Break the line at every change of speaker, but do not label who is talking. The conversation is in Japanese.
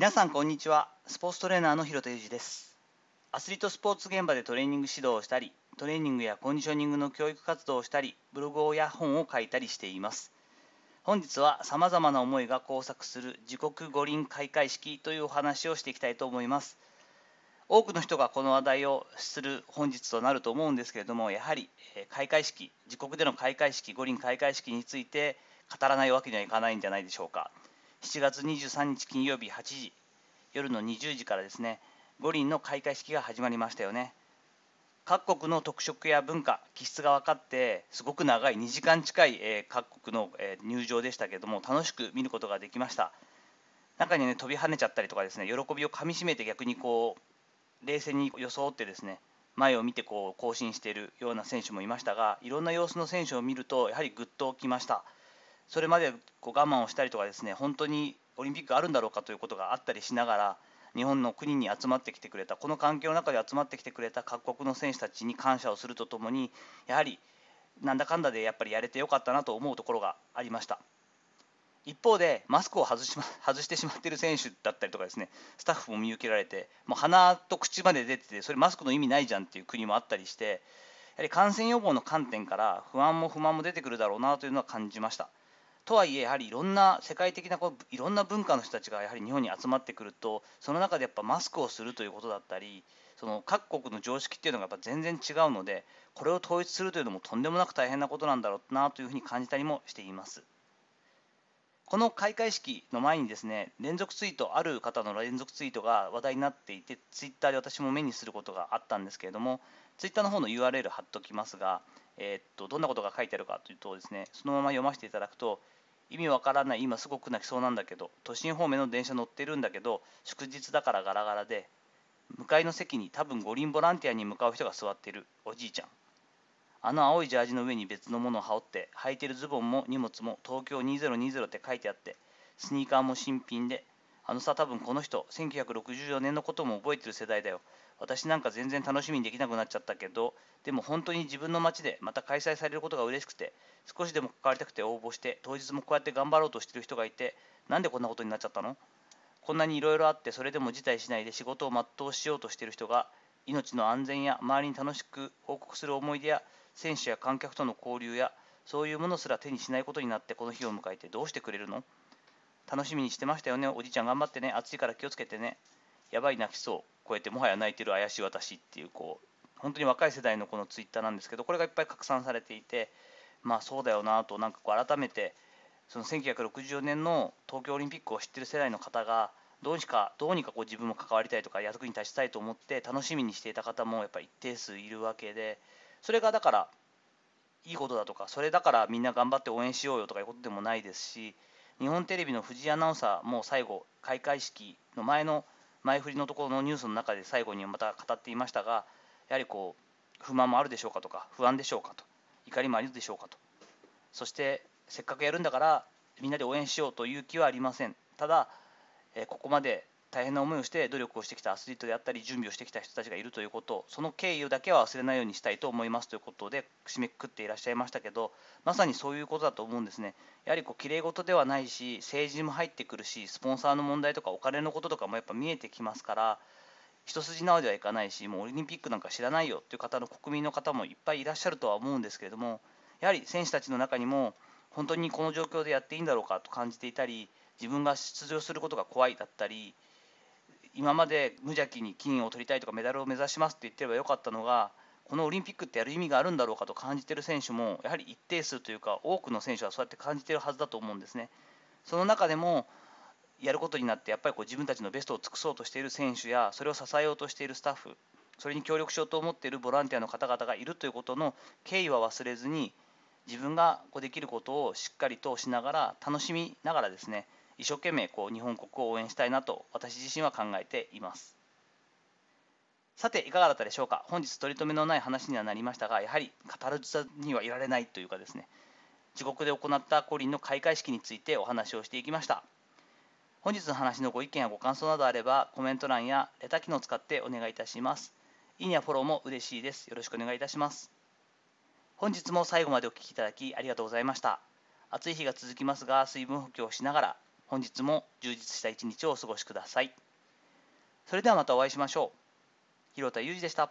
皆さんこんにちは。スポーツトレーナーの広田裕二です。アスリートスポーツ現場でトレーニング指導をしたりトレーニングやコンディショニングの教育活動をしたりブログや本を書いたりしています。本日はさまざまな思いが交錯する自国五輪開会式というお話をしていきたいと思います。多くの人がこの話題をする本日となると思うんですけれどもやはり開会式自国での開会式五輪開会式について語らないわけにはいかないんじゃないでしょうか。7月23日金曜日8時夜の20時からですね五輪の開会式が始まりましたよね。各国の特色や文化気質が分かってすごく長い2時間近い、えー、各国の、えー、入場でしたけども楽しく見ることができました。中にね飛び跳ねちゃったりとかですね喜びをかみしめて逆にこう冷静に装ってですね前を見てこう更新しているような選手もいましたがいろんな様子の選手を見るとやはりぐっときました。それまでこう我慢をしたりとかですね本当にオリンピックあるんだろうかということがあったりしながら日本の国に集まってきてくれたこの環境の中で集まってきてくれた各国の選手たちに感謝をするとともにやはりなんだかんだでやっぱりやれてよかったなと思うところがありました。一方でマスクを外し,、ま、外してしまっている選手だったりとかですねスタッフも見受けられてもう鼻と口まで出ててそれマスクの意味ないじゃんっていう国もあったりしてやはり感染予防の観点から不安も不満も出てくるだろうなというのは感じました。とはいえやはりいろんな世界的なこういろんな文化の人たちがやはり日本に集まってくるとその中でやっぱマスクをするということだったりその各国の常識っていうのがやっぱ全然違うのでこれを統一するというのもとんでもなく大変なことなんだろうなというふうに感じたりもしています。この開会式の前にですね連続ツイートある方の連続ツイートが話題になっていてツイッターで私も目にすることがあったんですけれどもツイッターの方の URL 貼っておきますが、えー、っとどんなことが書いてあるかというとですねそのまま読ませていただくと意味わからない今すごく泣きそうなんだけど都心方面の電車乗ってるんだけど祝日だからガラガラで向かいの席に多分五輪ボランティアに向かう人が座ってるおじいちゃん。あの青いジャージの上に別のものを羽織って履いてるズボンも荷物も東京2020って書いてあってスニーカーも新品であのさ多分この人1964年のことも覚えてる世代だよ。私なんか全然楽しみにできなくなっちゃったけどでも本当に自分の街でまた開催されることが嬉しくて少しでも関わりたくて応募して当日もこうやって頑張ろうとしてる人がいてなんでこんなことになっちゃったの？こんなにいろいろあってそれでも辞退しないで仕事を全うしようとしてる人が命の安全や周りに楽しく報告する思い出や選手や観客との交流やそういうものすら手にしないことになってこの日を迎えてどうしてくれるの？楽しみにしてましたよね。おじいちゃん頑張ってね。暑いから気をつけてね。やばい泣きそう。こうやってもはや泣いてる怪しい私っていうこう本当に若い世代のこのツイッターなんですけどこれがいっぱい拡散されていてまあそうだよなとなんかこう改めてその1964年の東京オリンピックを知ってる世代の方がどうにかどうにかこう自分も関わりたいとか役に立ちたいと思って楽しみにしていた方もやっぱり一定数いるわけでそれがだからいいことだとかそれだからみんな頑張って応援しようよとかいうことでもないですし日本テレビの藤井アナウンサーも最後開会式の前の前振りのところのニュースの中で最後にまた語っていましたがやはりこう不満もあるでしょうかとか不安でしょうかと怒りもあるでしょうかとそしてせっかくやるんだからみんなで応援しようという気はありません。ただ、えここまで大変な思いをして努力をしてきたアスリートであったり準備をしてきた人たちがいるということその経緯だけは忘れないようにしたいと思いますということで締めくくっていらっしゃいましたけどまさにそういうことだと思うんですね。やはりこう綺麗事ではないし政治も入ってくるしスポンサーの問題とかお金のこととかもやっぱ見えてきますから一筋縄ではいかないしもうオリンピックなんか知らないよという方の国民の方もいっぱいいらっしゃるとは思うんですけれどもやはり選手たちの中にも本当にこの状況でやっていいんだろうかと感じていたり自分が出場することが怖いだったり今まで無邪気に金を取りたいとかメダルを目指しますって言ってればよかったのがこのオリンピックってやる意味があるんだろうかと感じている選手もやはり一定数というか多くの選手はそうやって感じているはずだと思うんですね。その中でもやることになってやっぱりこう自分たちのベストを尽くそうとしている選手やそれを支えようとしているスタッフそれに協力しようと思っているボランティアの方々がいるということの敬意は忘れずに自分がこうできることをしっかりとしながら楽しみながらですね一生懸命こう日本国を応援したいなと私自身は考えています。さていかがだったでしょうか？本日取り留めのない話にはなりましたがやはり語るずにはいられないというかですね。自国で行った五輪の開会式についてお話をしていきました。本日の話のご意見やご感想などあればコメント欄やレタ機能を使ってお願いいたします。いいねやフォローも嬉しいです。よろしくお願いいたします。本日も最後までお聴きいただきありがとうございました。暑い日が続きますが水分補給をしながら本日も充実した一日をお過ごしください。それではまたお会いしましょう。広田裕二でした。